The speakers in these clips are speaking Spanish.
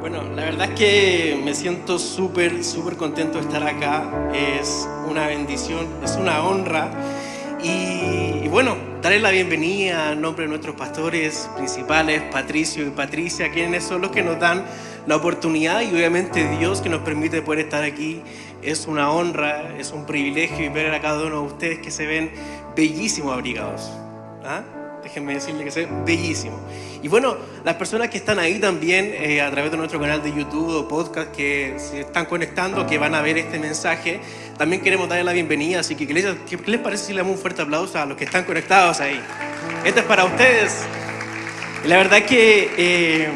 Bueno, la verdad es que me siento súper, súper contento de estar acá. Es una bendición, es una honra. Y, bueno, darle la bienvenida en nombre de nuestros pastores principales, Patricio y Patricia, quienes son los que nos dan la oportunidad y obviamente Dios que nos permite poder estar aquí. Es una honra, es un privilegio y ver a cada uno de ustedes que se ven bellísimos abrigados. ¿Ah? Déjenme decirle que se ven bellísimos. Y bueno, las personas que están ahí también eh, a través de nuestro canal de YouTube o podcast que se están conectando, que van a ver este mensaje, también queremos darles la bienvenida. Así que, ¿qué les, qué les parece si le damos un fuerte aplauso a los que están conectados ahí? Esto es para ustedes. Y la verdad que eh,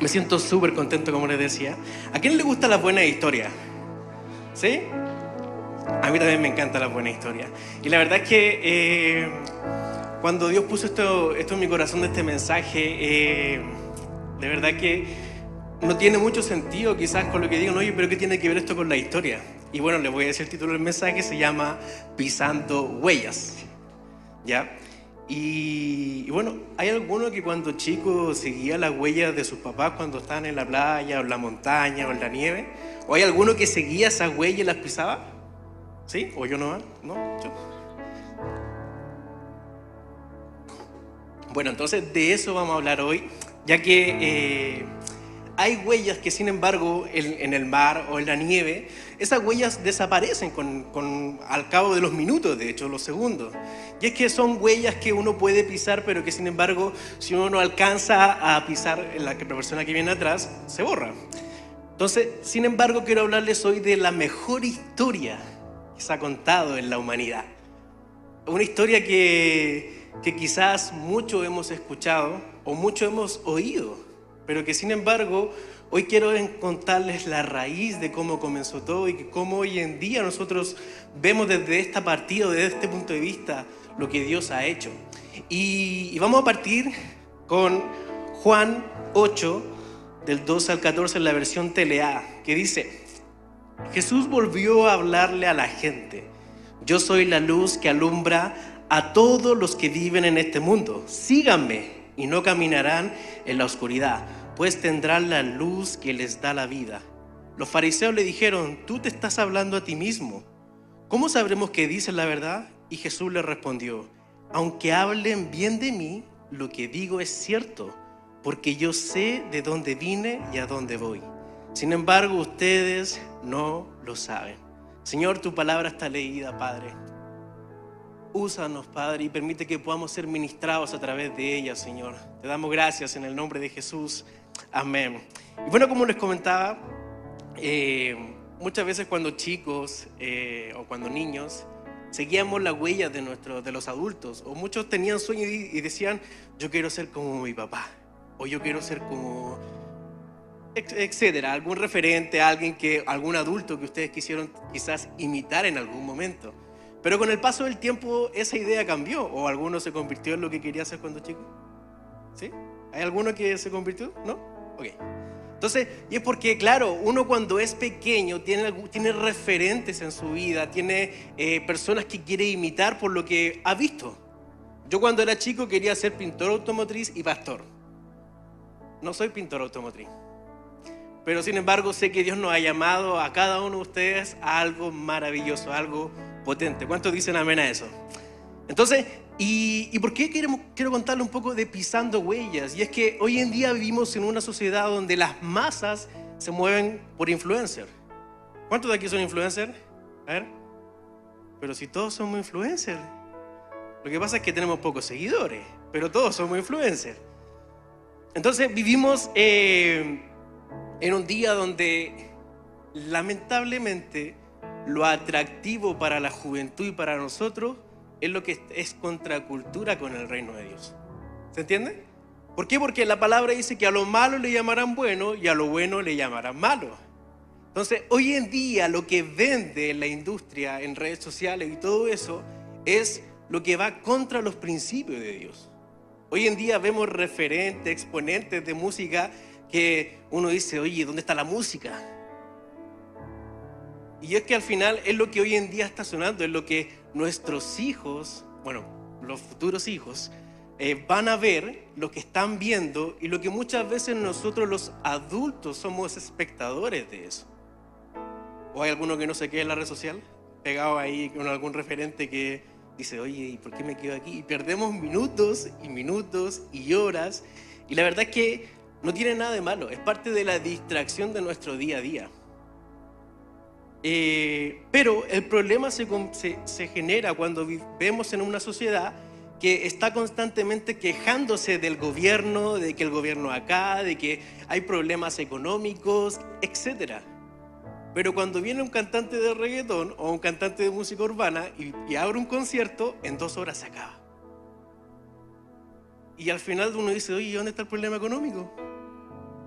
me siento súper contento, como les decía. ¿A quién le gusta la buena historia? ¿Sí? A mí también me encanta la buena historia. Y la verdad es que eh, cuando Dios puso esto, esto en mi corazón de este mensaje, eh, de verdad que no tiene mucho sentido quizás con lo que digan, oye, pero ¿qué tiene que ver esto con la historia? Y bueno, les voy a decir el título del mensaje, se llama Pisando Huellas. ¿Ya? Y, y bueno, ¿hay alguno que cuando chico seguía las huellas de sus papás cuando estaban en la playa o en la montaña o en la nieve? ¿O hay alguno que seguía esas huellas y las pisaba? ¿Sí? ¿O yo no? ¿No? Yo. Bueno, entonces de eso vamos a hablar hoy, ya que eh, hay huellas que sin embargo en, en, el mar o en la nieve, esas huellas desaparecen con, con, al cabo de los minutos, de hecho, los segundos. Y es que son huellas que uno puede pisar, pero que sin embargo, si uno no alcanza a pisar la, persona que viene atrás, se borra. Entonces, sin embargo, quiero hablarles hoy de la mejor historia que se ha contado en la humanidad. Una historia que, que quizás mucho hemos escuchado o mucho hemos oído, pero que sin embargo hoy quiero contarles la raíz de cómo comenzó todo y cómo hoy en día nosotros vemos desde esta partida, desde este punto de vista, lo que Dios ha hecho. Y, vamos a partir con Juan 8, del 12 al 14 en la versión TLA, que dice, Jesús volvió a hablarle a la gente, yo soy la luz que alumbra a todos los que viven en este mundo. Síganme y no caminarán en la oscuridad, pues tendrán la luz que les da la vida. Los fariseos le dijeron, tú te estás hablando a ti mismo. ¿Cómo sabremos que dices la verdad? Y Jesús le respondió, aunque hablen bien de mí, lo que digo es cierto, porque yo sé de dónde vine y a dónde voy. Sin embargo, ustedes no lo saben. Señor, tu palabra está leída, Padre. Úsanos, Padre, y permite que podamos ser ministrados a través de ella, Señor. Te damos gracias en el nombre de Jesús. Amén. Y bueno, como les comentaba, eh, muchas veces cuando chicos eh, o cuando niños seguíamos las huellas de, nuestro, de los adultos, o muchos tenían sueños y, y decían, yo quiero ser como mi papá, o yo quiero ser como etcétera, algún referente, alguien que, algún adulto que ustedes quisieron quizás imitar en algún momento. Pero con el paso del tiempo esa idea cambió o alguno se convirtió en lo que quería hacer cuando chico. ¿Sí? ¿Hay alguno que se convirtió? ¿No? Ok. Entonces, y es porque, claro, uno cuando es pequeño tiene, tiene referentes en su vida, tiene eh, personas que quiere imitar por lo que ha visto. Yo cuando era chico quería ser pintor automotriz y pastor. No soy pintor automotriz. Pero sin embargo sé que Dios nos ha llamado a cada uno de ustedes a algo maravilloso, algo potente. ¿Cuántos dicen amén a eso? Entonces, ¿y, y por qué quiero contarle un poco de pisando huellas? Y es que hoy en día vivimos en una sociedad donde las masas se mueven por influencer. ¿Cuántos de aquí son influencers? A ver. Pero si todos somos influencers. Lo que pasa es que tenemos pocos seguidores, pero todos somos influencers. Entonces vivimos eh, en un día donde lamentablemente lo atractivo para la juventud y para nosotros es lo que es contracultura con el reino de Dios. ¿Se entiende? ¿Por qué? Porque la palabra dice que a lo malo le llamarán bueno y a lo bueno le llamarán malo. Entonces, hoy en día lo que vende la industria en redes sociales y todo eso es lo que va contra los principios de Dios. Hoy en día vemos referentes, exponentes de música que uno dice, oye, ¿dónde está la música? Y es que al final es lo que hoy en día está sonando, es lo que nuestros hijos, bueno, los futuros hijos, eh, van a ver lo que están viendo y lo que muchas veces nosotros los adultos somos espectadores de eso. ¿O hay alguno que no se quede en la red social? Pegado ahí con algún referente que dice, oye, ¿y por qué me quedo aquí? Y perdemos minutos y minutos y horas. Y la verdad es que no tiene nada de malo, es parte de la distracción de nuestro día a día. Eh, pero el problema se, se, genera cuando vivimos en una sociedad que está constantemente quejándose del gobierno, de que el gobierno acá, de que hay problemas económicos, etc. Pero cuando viene un cantante de reggaetón o un cantante de música urbana y, y abre un concierto, en dos horas se acaba. Y al final uno dice, oye, ¿dónde está el problema económico?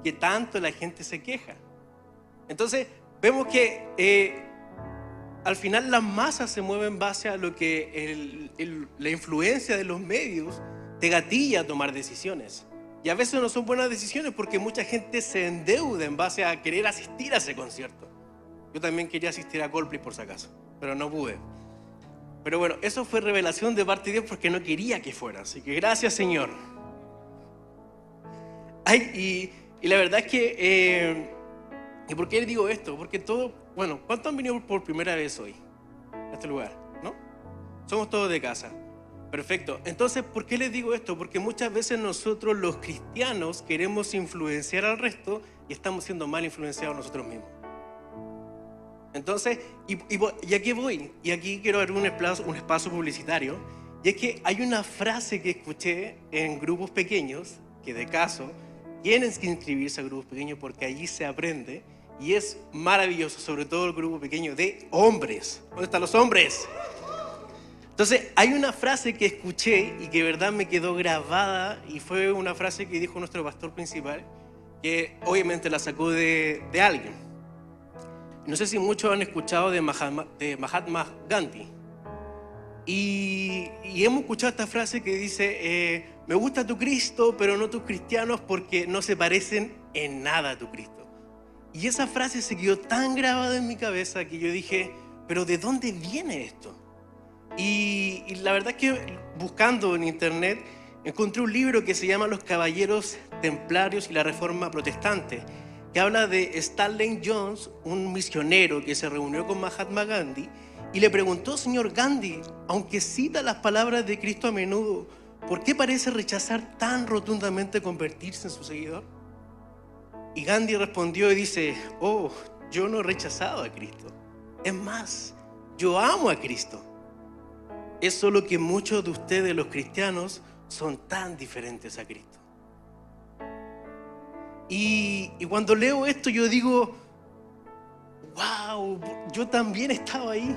Que tanto la gente se queja. Entonces, vemos que eh, al final la masa se mueve en base a lo que la influencia de los medios te gatilla a tomar decisiones. Y a veces no son buenas decisiones porque mucha gente se endeuda en base a querer asistir a ese concierto. Yo también quería asistir a Coldplay por si acaso, pero no pude. Pero bueno, eso fue revelación de parte de Dios porque no quería que fuera. Así que gracias Señor. Ay, y, la verdad es que eh, ¿Y por qué les digo esto? Porque todo, bueno, ¿cuántos han venido por primera vez hoy a este lugar? ¿No? Somos todos de casa. Perfecto. Entonces, ¿por qué les digo esto? Porque muchas veces nosotros los cristianos queremos influenciar al resto y estamos siendo mal influenciados nosotros mismos. Entonces, y, y, aquí voy, y aquí quiero abrir un espacio, un espacio publicitario, y es que hay una frase que escuché en grupos pequeños, que de caso, tienes que inscribirse a grupos pequeños porque allí se aprende y es maravilloso, sobre todo el grupo pequeño de hombres. ¿Dónde están los hombres? Entonces, hay una frase que escuché y que de verdad me quedó grabada y fue una frase que dijo nuestro pastor principal, que obviamente la sacó de, de alguien. No sé si muchos han escuchado de Mahatma, de Mahatma Gandhi. Y, hemos escuchado esta frase que dice, eh, me gusta tu Cristo, pero no tus cristianos porque no se parecen en nada a tu Cristo. Y esa frase se quedó tan grabada en mi cabeza que yo dije, pero ¿de dónde viene esto? Y, la verdad es que buscando en internet encontré un libro que se llama Los Caballeros Templarios y la Reforma Protestante, que habla de Stanley Jones, un misionero que se reunió con Mahatma Gandhi y le preguntó, señor Gandhi, aunque cita las palabras de Cristo a menudo, ¿por qué parece rechazar tan rotundamente convertirse en su seguidor? Y Gandhi respondió y dice, oh, yo no he rechazado a Cristo. Es más, yo amo a Cristo. Es solo que muchos de ustedes, los cristianos, son tan diferentes a Cristo. Y, y cuando leo esto yo digo, wow, yo también estaba ahí.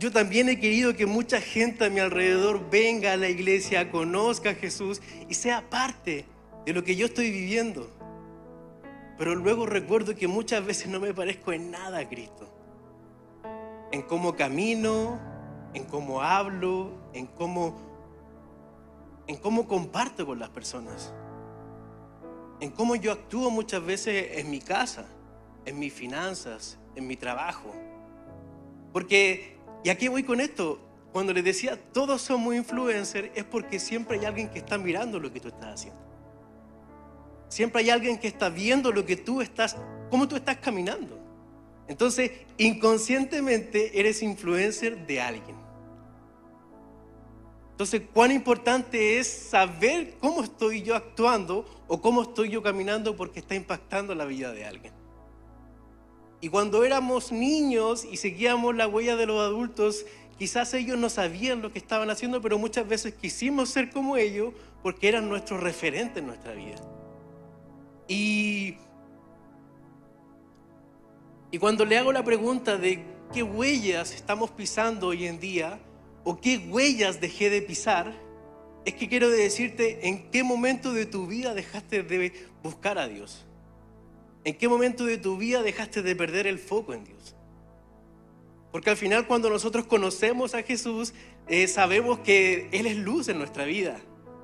Yo también he querido que mucha gente a mi alrededor venga a la iglesia, conozca a Jesús y sea parte de lo que yo estoy viviendo. Pero luego recuerdo que muchas veces no me parezco en nada a Cristo. En cómo camino, en cómo hablo, en cómo, en cómo comparto con las personas. En cómo yo actúo muchas veces en mi casa, en mis finanzas, en mi trabajo. Porque, ¿y aquí voy con esto? Cuando les decía, todos somos influencers, es porque siempre hay alguien que está mirando lo que tú estás haciendo. Siempre hay alguien que está viendo lo que tú estás, cómo tú estás caminando. Entonces, inconscientemente eres influencer de alguien. Entonces, cuán importante es saber cómo estoy yo actuando o cómo estoy yo caminando porque está impactando la vida de alguien. Y cuando éramos niños y seguíamos la huella de los adultos, quizás ellos no sabían lo que estaban haciendo, pero muchas veces quisimos ser como ellos porque eran nuestros referentes en nuestra vida. Y, y cuando le hago la pregunta de qué huellas estamos pisando hoy en día o qué huellas dejé de pisar, es que quiero decirte en qué momento de tu vida dejaste de buscar a Dios. ¿En qué momento de tu vida dejaste de perder el foco en Dios? Porque al final cuando nosotros conocemos a Jesús, eh, sabemos que Él es luz en nuestra vida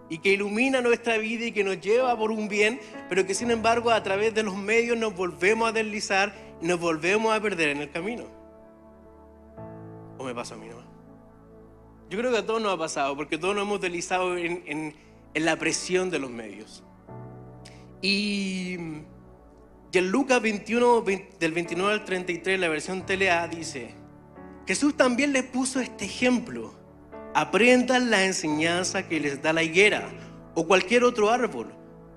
y que ilumina nuestra vida y que nos lleva por un bien, pero que sin embargo a través de los medios nos volvemos a deslizar y nos volvemos a perder en el camino. ¿O me pasa a mí nomás? Yo creo que a todos nos ha pasado, porque todos nos hemos deslizado en, en, en la presión de los medios. Y, y en Lucas 21, 20, del 29 al 33, la versión TLA dice, Jesús también les puso este ejemplo. Aprendan la enseñanza que les da la higuera o cualquier otro árbol.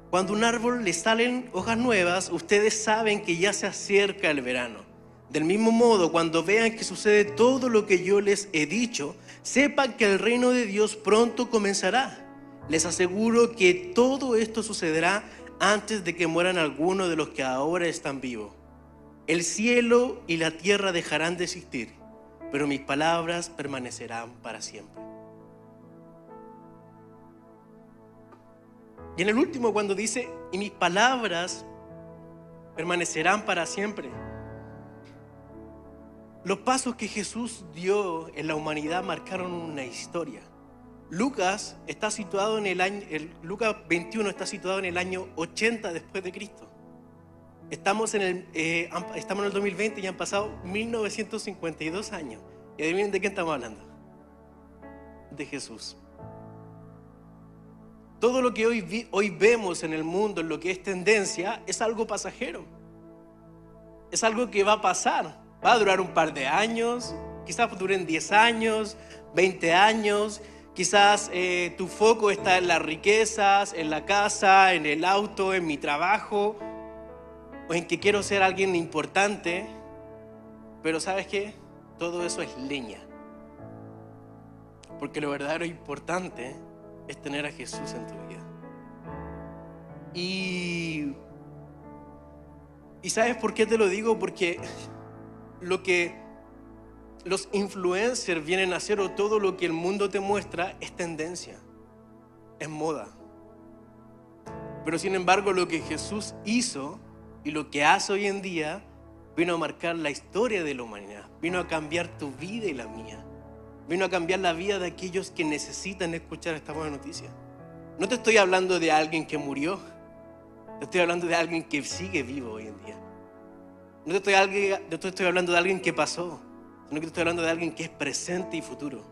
Cuando un árbol le salen hojas nuevas, ustedes saben que ya se acerca el verano. Del mismo modo, cuando vean que sucede todo lo que yo les he dicho, sepan que el reino de Dios pronto comenzará. Les aseguro que todo esto sucederá antes de que mueran algunos de los que ahora están vivos. El cielo y la tierra dejarán de existir, pero mis palabras permanecerán para siempre. Y en el último, cuando dice, y mis palabras permanecerán para siempre. Los pasos que Jesús dio en la humanidad marcaron una historia. Lucas está situado en el año, el, Lucas 21 está situado en el año 80 después de Cristo. Estamos en el, eh, estamos en el 2020 y han pasado 1952 años. Y adivinen de qué estamos hablando. De Jesús. Todo lo que hoy, hoy vemos en el mundo, en lo que es tendencia, es algo pasajero. Es algo que va a pasar. Va a durar un par de años, quizás duren 10 años, 20 años. Quizás eh, tu foco está en las riquezas, en la casa, en el auto, en mi trabajo, o en que quiero ser alguien importante. Pero sabes qué? Todo eso es leña. Porque lo verdadero importante es tener a Jesús en tu vida. Y, y ¿sabes por qué te lo digo? Porque lo que los influencers vienen a hacer o todo lo que el mundo te muestra es tendencia, es moda. Pero sin embargo lo que Jesús hizo y lo que hace hoy en día vino a marcar la historia de la humanidad, vino a cambiar tu vida y la mía, vino a cambiar la vida de aquellos que necesitan escuchar esta buena noticia. No te estoy hablando de alguien que murió, te estoy hablando de alguien que sigue vivo hoy en día. No te estoy, no te estoy hablando de alguien que pasó, sino que estoy hablando de alguien que es presente y futuro.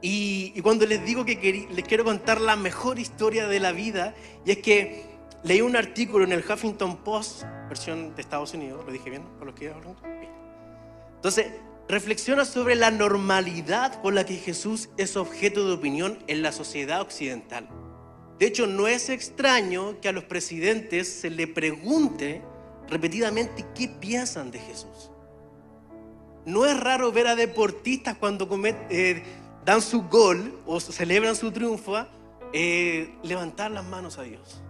Y, y cuando les digo que les quiero contar la mejor historia de la vida, y es que leí un artículo en el Huffington Post, versión de Estados Unidos, lo dije bien, con los que hablan. Entonces, reflexiona sobre la normalidad con la que Jesús es objeto de opinión en la sociedad occidental. De hecho, no es extraño que a los presidentes se le pregunte repetidamente qué piensan de Jesús. No es raro ver a deportistas cuando eh, dan su gol o celebran su triunfo, eh, levantar las manos a Dios.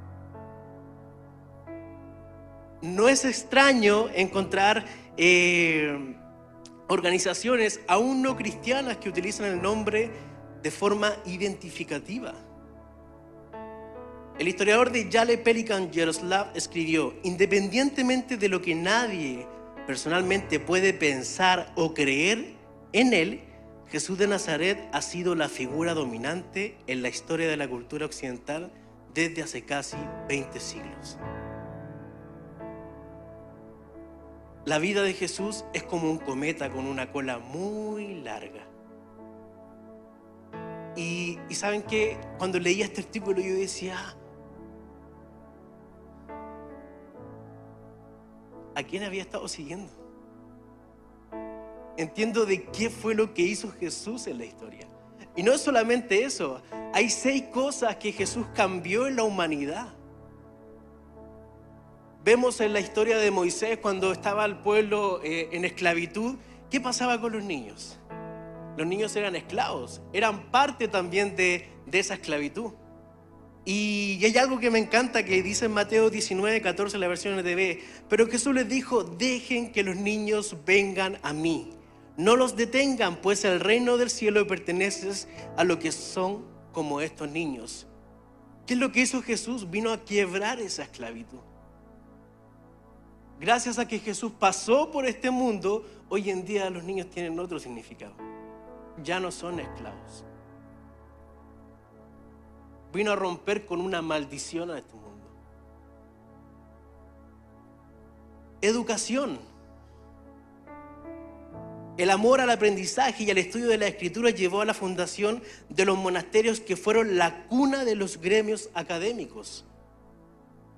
No es extraño encontrar eh, organizaciones aún no cristianas que utilizan el nombre de forma identificativa. El historiador de Yale Pelikan Yaroslav escribió, independientemente de lo que nadie personalmente puede pensar o creer en él, Jesús de Nazaret ha sido la figura dominante en la historia de la cultura occidental desde hace casi 20 siglos. La vida de Jesús es como un cometa con una cola muy larga. Y, saben que cuando leía este artículo yo decía, a quién había estado siguiendo. Entiendo de qué fue lo que hizo Jesús en la historia. Y no es solamente eso, hay seis cosas que Jesús cambió en la humanidad. Vemos en la historia de Moisés cuando estaba el pueblo eh, en esclavitud, ¿qué pasaba con los niños? Los niños eran esclavos, eran parte también de, de esa esclavitud. Y hay algo que me encanta que dice en Mateo 19, 14, la versión NTV. Pero Jesús les dijo, dejen que los niños vengan a mí. No los detengan, pues el reino del cielo pertenece a lo que son como estos niños. ¿Qué es lo que hizo Jesús? Vino a quebrar esa esclavitud. Gracias a que Jesús pasó por este mundo, hoy en día los niños tienen otro significado. Ya no son esclavos vino a romper con una maldición a este mundo. Educación. El amor al aprendizaje y al estudio de la escritura llevó a la fundación de los monasterios que fueron la cuna de los gremios académicos.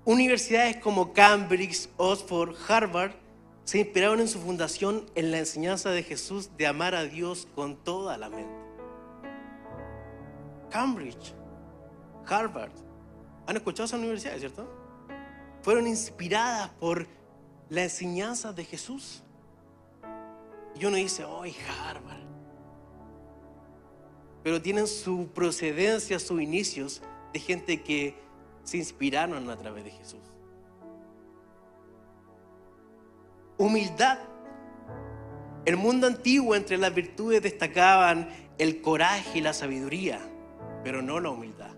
Universidades como Cambridge, Oxford, Harvard se inspiraron en su fundación en la enseñanza de Jesús de amar a Dios con toda la mente. Cambridge, Harvard, ¿han escuchado esas universidades, cierto? Fueron inspiradas por la enseñanza de Jesús. Y uno dice, oh, Harvard. Pero tienen su procedencia, sus inicios de gente que se inspiraron a través de Jesús. Humildad. El mundo antiguo entre las virtudes destacaban el coraje y la sabiduría, pero no la humildad.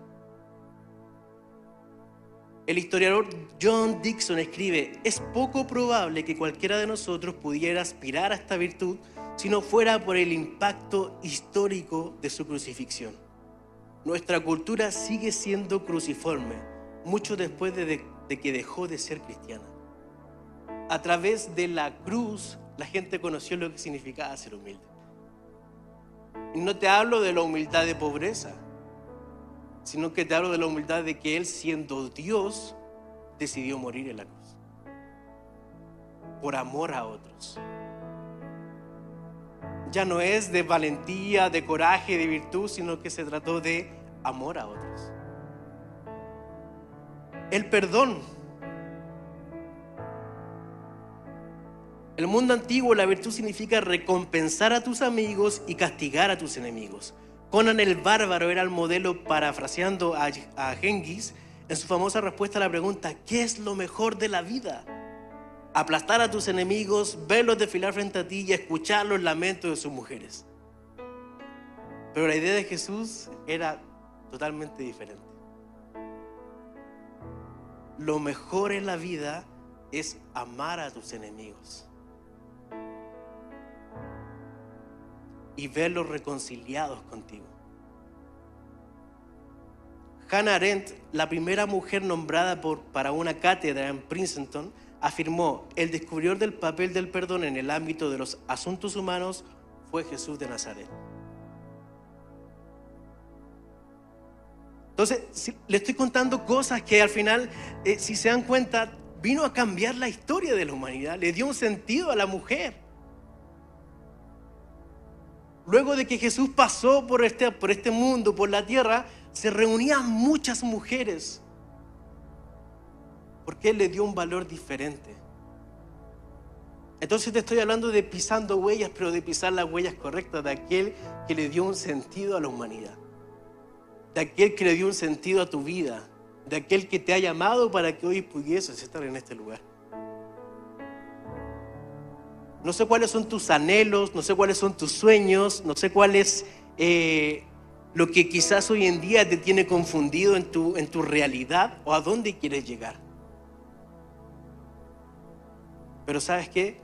El historiador John Dixon escribe, es poco probable que cualquiera de nosotros pudiera aspirar a esta virtud si no fuera por el impacto histórico de su crucifixión. Nuestra cultura sigue siendo cruciforme, mucho después de, que dejó de ser cristiana. A través de la cruz, la gente conoció lo que significaba ser humilde. Y no te hablo de la humildad de pobreza, sino que te hablo de la humildad de que Él, siendo Dios, decidió morir en la cruz. Por amor a otros. Ya no es de valentía, de coraje, de virtud, sino que se trató de amor a otros. El perdón. El mundo antiguo, la virtud significa recompensar a tus amigos y castigar a tus enemigos. Conan el Bárbaro era el modelo parafraseando a, a Genghis en su famosa respuesta a la pregunta, ¿qué es lo mejor de la vida? Aplastar a tus enemigos, verlos desfilar frente a ti y escuchar los lamentos de sus mujeres. Pero la idea de Jesús era totalmente diferente. Lo mejor en la vida es amar a tus enemigos y verlos reconciliados contigo. Hannah Arendt, la primera mujer nombrada para una cátedra en Princeton, afirmó, el descubridor del papel del perdón en el ámbito de los asuntos humanos fue Jesús de Nazaret. Entonces, le estoy contando cosas que al final, eh, si se dan cuenta, vino a cambiar la historia de la humanidad, le dio un sentido a la mujer. Luego de que Jesús pasó por este, por este mundo, por la tierra, se reunían muchas mujeres. Porque Él le dio un valor diferente. Entonces te estoy hablando de pisando huellas, pero de pisar las huellas correctas de aquel que le dio un sentido a la humanidad. De aquel que le dio un sentido a tu vida. De aquel que te ha llamado para que hoy pudieses estar en este lugar. No sé cuáles son tus anhelos, no sé cuáles son tus sueños, no sé cuál es eh, lo que quizás hoy en día te tiene confundido en tu, en tu realidad o a dónde quieres llegar. Pero sabes qué?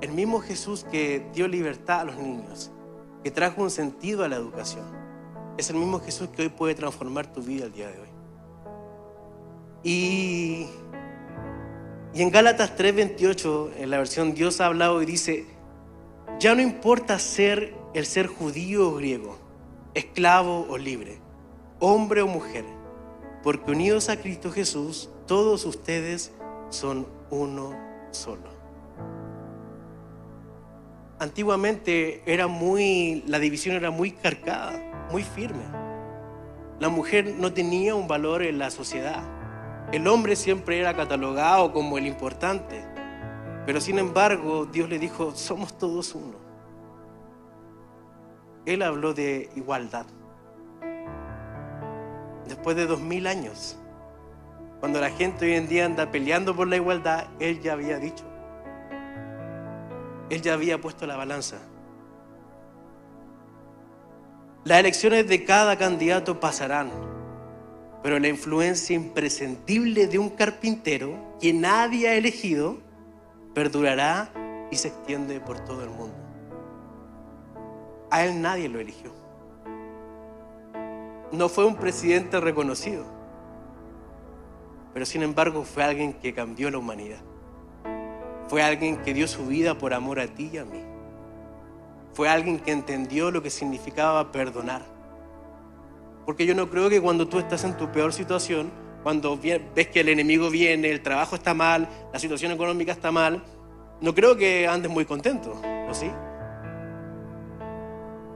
El mismo Jesús que dio libertad a los niños, que trajo un sentido a la educación, es el mismo Jesús que hoy puede transformar tu vida el día de hoy. Y y en Gálatas 3:28, en la versión Dios ha hablado y dice, ya no importa ser el ser judío o griego, esclavo o libre, hombre o mujer, porque unidos a Cristo Jesús, todos ustedes son uno solo. Antiguamente era muy, la división era muy cargada, muy firme. La mujer no tenía un valor en la sociedad. El hombre siempre era catalogado como el importante, pero sin embargo Dios le dijo, somos todos uno. Él habló de igualdad. Después de dos mil años, cuando la gente hoy en día anda peleando por la igualdad, Él ya había dicho. Él ya había puesto la balanza. Las elecciones de cada candidato pasarán pero la influencia imprescindible de un carpintero que nadie ha elegido perdurará y se extiende por todo el mundo. A él nadie lo eligió. No fue un presidente reconocido, pero sin embargo fue alguien que cambió la humanidad. Fue alguien que dio su vida por amor a ti y a mí. fue alguien que entendió lo que significaba perdonar. Porque yo no creo que cuando tú estás en tu peor situación, cuando ves que el enemigo viene, el trabajo está mal, la situación económica está mal, no creo que andes muy contento, ¿o sí?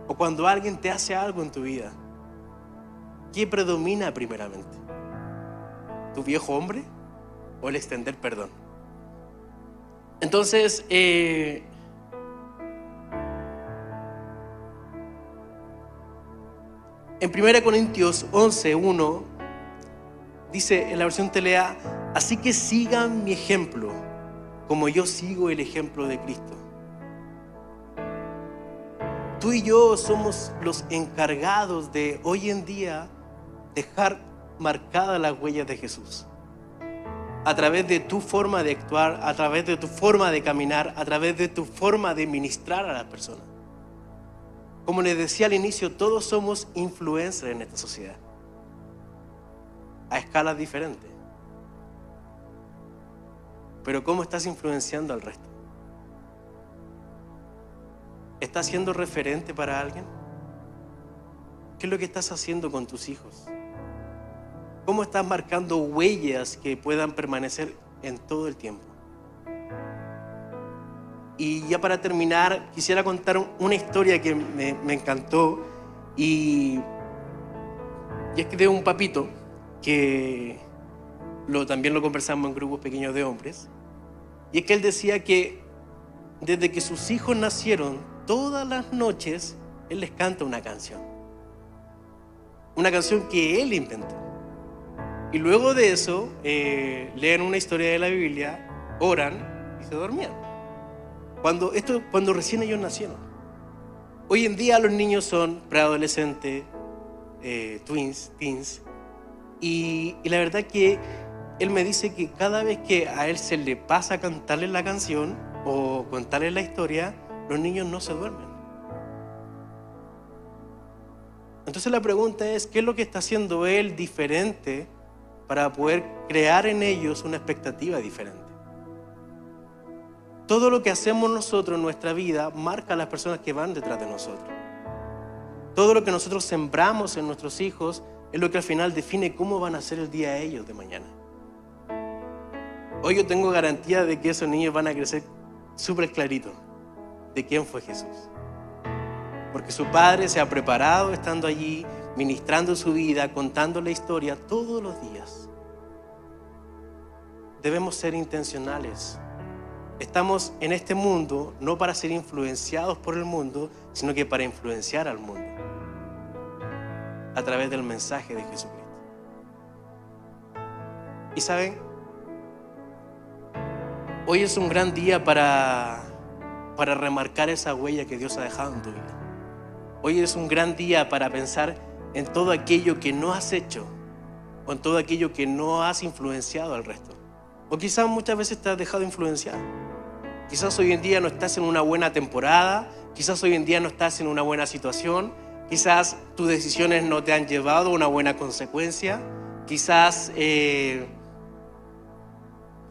O cuando alguien te hace algo en tu vida, ¿qué predomina primeramente? ¿Tu viejo hombre o el extender perdón? Entonces, eh, en 1 Corintios 11, 1, dice en la versión telea, así que sigan mi ejemplo, como yo sigo el ejemplo de Cristo. Tú y yo somos los encargados de hoy en día dejar marcadas las huellas de Jesús a través de tu forma de actuar, a través de tu forma de caminar, a través de tu forma de ministrar a las personas. Como les decía al inicio, todos somos influencers en esta sociedad, a escalas diferentes. Pero ¿cómo estás influenciando al resto? ¿Estás siendo referente para alguien? ¿Qué es lo que estás haciendo con tus hijos? ¿Cómo estás marcando huellas que puedan permanecer en todo el tiempo? Y ya para terminar, quisiera contar una historia que me, encantó y, es que de un papito que también lo conversamos en grupos pequeños de hombres, y es que él decía que desde que sus hijos nacieron, todas las noches él les canta una canción. Una canción que él inventó. Y luego de eso, eh, leen una historia de la Biblia, oran y se dormían. Cuando, esto, cuando recién ellos nacieron. Hoy en día los niños son preadolescentes, eh, twins, teens. Y, la verdad que él me dice que cada vez que a él se le pasa a cantarle la canción o contarle la historia, los niños no se duermen. Entonces la pregunta es, ¿qué es lo que está haciendo él diferente para poder crear en ellos una expectativa diferente. Todo lo que hacemos nosotros en nuestra vida marca a las personas que van detrás de nosotros. Todo lo que nosotros sembramos en nuestros hijos es lo que al final define cómo van a ser el día ellos de mañana. Hoy yo tengo garantía de que esos niños van a crecer súper clarito de quién fue Jesús. Porque su padre se ha preparado estando allí, ministrando su vida, contando la historia todos los días. Debemos ser intencionales. Estamos en este mundo no para ser influenciados por el mundo, sino que para influenciar al mundo a través del mensaje de Jesucristo. Y saben, hoy es un gran día para, para remarcar esa huella que Dios ha dejado en tu vida. Hoy es un gran día para pensar en todo aquello que no has hecho o en todo aquello que no has influenciado al resto. O quizás muchas veces te has dejado influenciar. Quizás hoy en día no estás en una buena temporada, quizás hoy en día no estás en una buena situación, quizás tus decisiones no te han llevado a una buena consecuencia, quizás eh,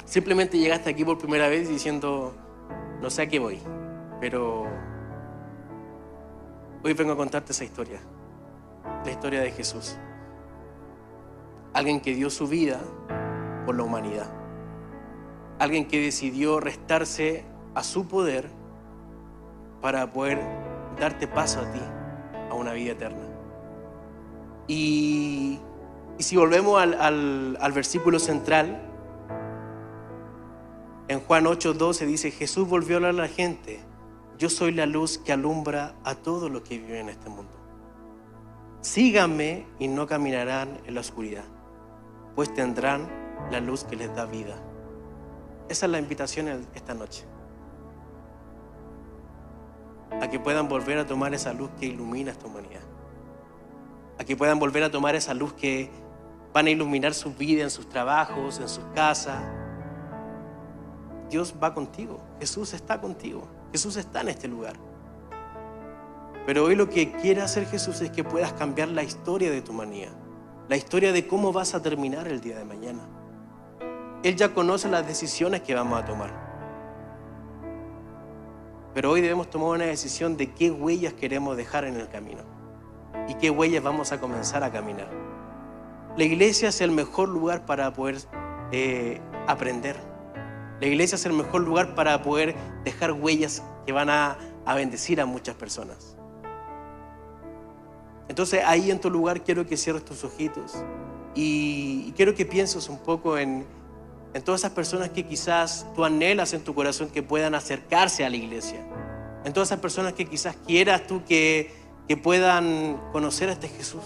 simplemente llegaste aquí por primera vez diciendo, no sé a qué voy, pero hoy vengo a contarte esa historia la historia de Jesús. Alguien que dio su vida por la humanidad. Alguien que decidió restarse a su poder para poder darte paso a ti, a una vida eterna. Y, si volvemos al, versículo central, en Juan 8:12 dice, Jesús volvió a hablar a la gente, yo soy la luz que alumbra a todos los que viven en este mundo. Síganme y no caminarán en la oscuridad, pues tendrán la luz que les da vida. Esa es la invitación esta noche. A que puedan volver a tomar esa luz que ilumina esta humanidad. A que puedan volver a tomar esa luz que van a iluminar su vida en sus trabajos, en sus casas. Dios va contigo. Jesús está contigo. Jesús está en este lugar. Pero hoy lo que quiere hacer Jesús es que puedas cambiar la historia de tu manía, la historia de cómo vas a terminar el día de mañana. Él ya conoce las decisiones que vamos a tomar. Pero hoy debemos tomar una decisión de qué huellas queremos dejar en el camino y qué huellas vamos a comenzar a caminar. La iglesia es el mejor lugar para poder eh, aprender. La iglesia es el mejor lugar para poder dejar huellas que van a, a bendecir a muchas personas. Entonces ahí en tu lugar quiero que cierres tus ojitos y, quiero que pienses un poco en, en todas esas personas que quizás tú anhelas en tu corazón que puedan acercarse a la iglesia. En todas esas personas que quizás quieras tú que, que puedan conocer a este Jesús.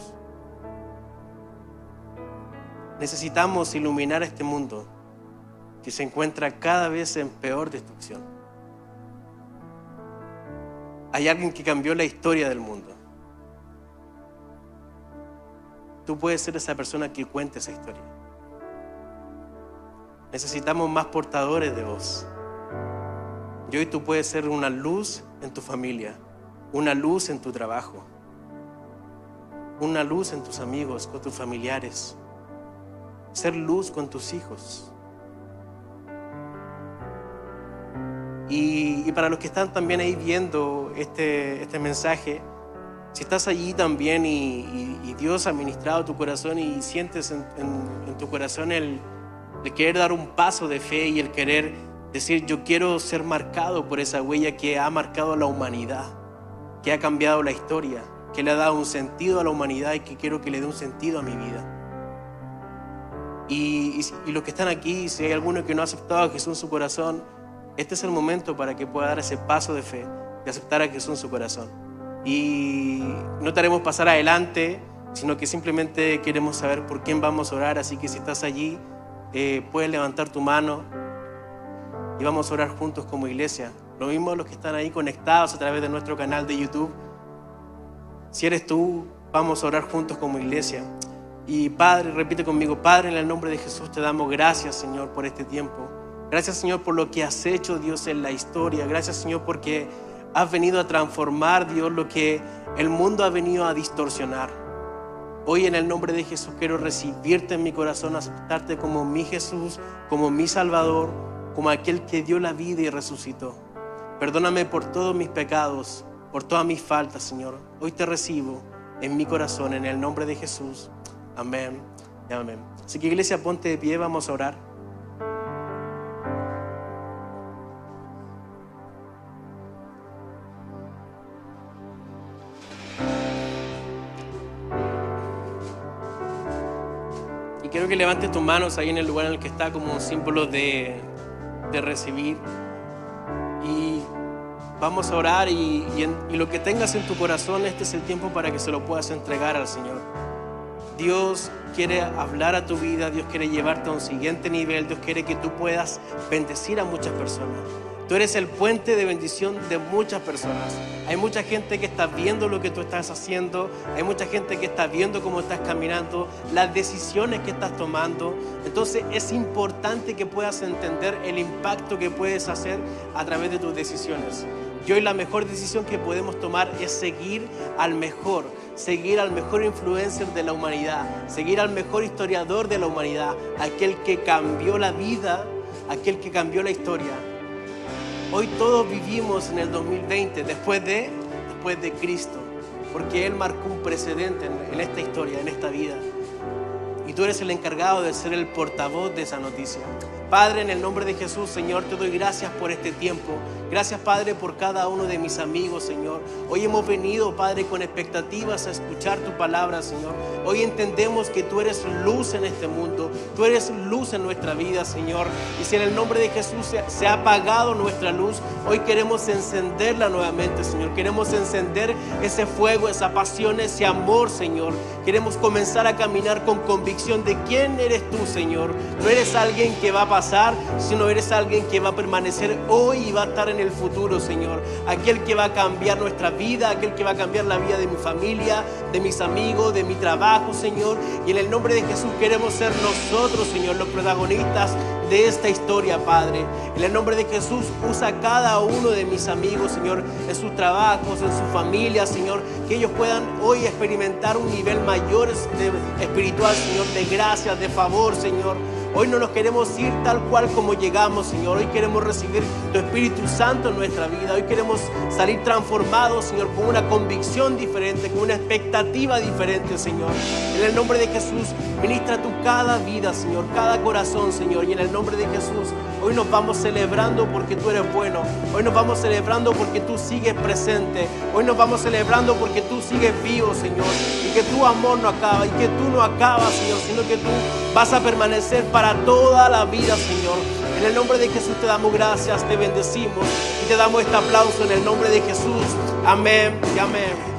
Necesitamos iluminar este mundo que se encuentra cada vez en peor destrucción. Hay alguien que cambió la historia del mundo. Tú puedes ser esa persona que cuente esa historia. Necesitamos más portadores de voz. Y hoy tú puedes ser una luz en tu familia, una luz en tu trabajo, una luz en tus amigos, con tus familiares, ser luz con tus hijos. Y, para los que están también ahí viendo este, este mensaje, si estás allí también y, Dios ha ministrado tu corazón y sientes en, tu corazón el, querer dar un paso de fe y el querer decir, yo quiero ser marcado por esa huella que ha marcado a la humanidad, que ha cambiado la historia, que le ha dado un sentido a la humanidad y que quiero que le dé un sentido a mi vida. Y, y, los que están aquí, si hay alguno que no ha aceptado a Jesús en su corazón, este es el momento para que pueda dar ese paso de fe, de aceptar a Jesús en su corazón y no te haremos pasar adelante, sino que simplemente queremos saber por quién vamos a orar. Así que si estás allí, eh, puedes levantar tu mano y vamos a orar juntos como iglesia. Lo mismo los que están ahí conectados a través de nuestro canal de YouTube. Si eres tú, vamos a orar juntos como iglesia. Y Padre, repite conmigo, Padre, en el nombre de Jesús te damos gracias, Señor, por este tiempo. Gracias, Señor, por lo que has hecho, Dios, en la historia. Gracias, Señor, porque has venido a transformar, Dios, lo que el mundo ha venido a distorsionar. Hoy en el nombre de Jesús quiero recibirte en mi corazón, aceptarte como mi Jesús, como mi Salvador, como aquel que dio la vida y resucitó. Perdóname por todos mis pecados, por todas mis faltas, Señor. Hoy te recibo en mi corazón, en el nombre de Jesús. Amén. Amén. Así que iglesia, ponte de pie, vamos a orar. Quiero que levantes tus manos ahí en el lugar en el que está como símbolo de, recibir. Y vamos a orar y, y lo que tengas en tu corazón, este es el tiempo para que se lo puedas entregar al Señor. Dios quiere hablar a tu vida, Dios quiere llevarte a un siguiente nivel, Dios quiere que tú puedas bendecir a muchas personas. Tú eres el puente de bendición de muchas personas. Hay mucha gente que está viendo lo que tú estás haciendo. Hay mucha gente que está viendo cómo estás caminando, las decisiones que estás tomando. Entonces es importante que puedas entender el impacto que puedes hacer a través de tus decisiones. Y hoy la mejor decisión que podemos tomar es seguir al mejor, seguir al mejor influencer de la humanidad, seguir al mejor historiador de la humanidad, aquel que cambió la vida, aquel que cambió la historia Hoy todos vivimos en el 2020 después de, después de Cristo, porque Él marcó un precedente en, en esta historia, en esta vida. Y tú eres el encargado de ser el portavoz de esa noticia. Padre, en el nombre de Jesús, Señor, te doy gracias por este tiempo. Gracias, Padre, por cada uno de mis amigos, Señor. Hoy hemos venido, Padre, con expectativas a escuchar tu palabra, Señor. Hoy entendemos que tú eres luz en este mundo. Tú eres luz en nuestra vida, Señor. Y si en el nombre de Jesús se, ha apagado nuestra luz, hoy queremos encenderla nuevamente, Señor. Queremos encender ese fuego, esa pasión, ese amor, Señor. Queremos comenzar a caminar con convicción de quién eres tú, Señor. No eres alguien que va a pasar sino eres alguien que va a permanecer hoy y va a estar en el futuro, Señor. Aquel que va a cambiar nuestra vida, aquel que va a cambiar la vida de mi familia, de mis amigos, de mi trabajo, Señor. Y en el nombre de Jesús queremos ser nosotros, Señor, los protagonistas de esta historia, Padre. En el nombre de Jesús, usa cada uno de mis amigos, Señor, en sus trabajos, en su familia, Señor, que ellos puedan hoy experimentar un nivel mayor de, espiritual, Señor, de gracia, de favor, Señor. Hoy no nos queremos ir tal cual como llegamos, Señor. Hoy queremos recibir tu Espíritu Santo en nuestra vida. Hoy queremos salir transformados, Señor, con una convicción diferente, con una expectativa diferente, Señor. En el nombre de Jesús, ministra tu cada vida, Señor, cada corazón, Señor. Y en el nombre de Jesús, hoy nos vamos celebrando porque tú eres bueno. Hoy nos vamos celebrando porque tú sigues presente. Hoy nos vamos celebrando porque tú sigues vivo, Señor. Y que tu amor no acaba y que tú no acabas, Señor, sino que tú vas a permanecer para toda la vida, Señor. En el nombre de Jesús te damos gracias, te bendecimos y te damos este aplauso en el nombre de Jesús. Amén y amén.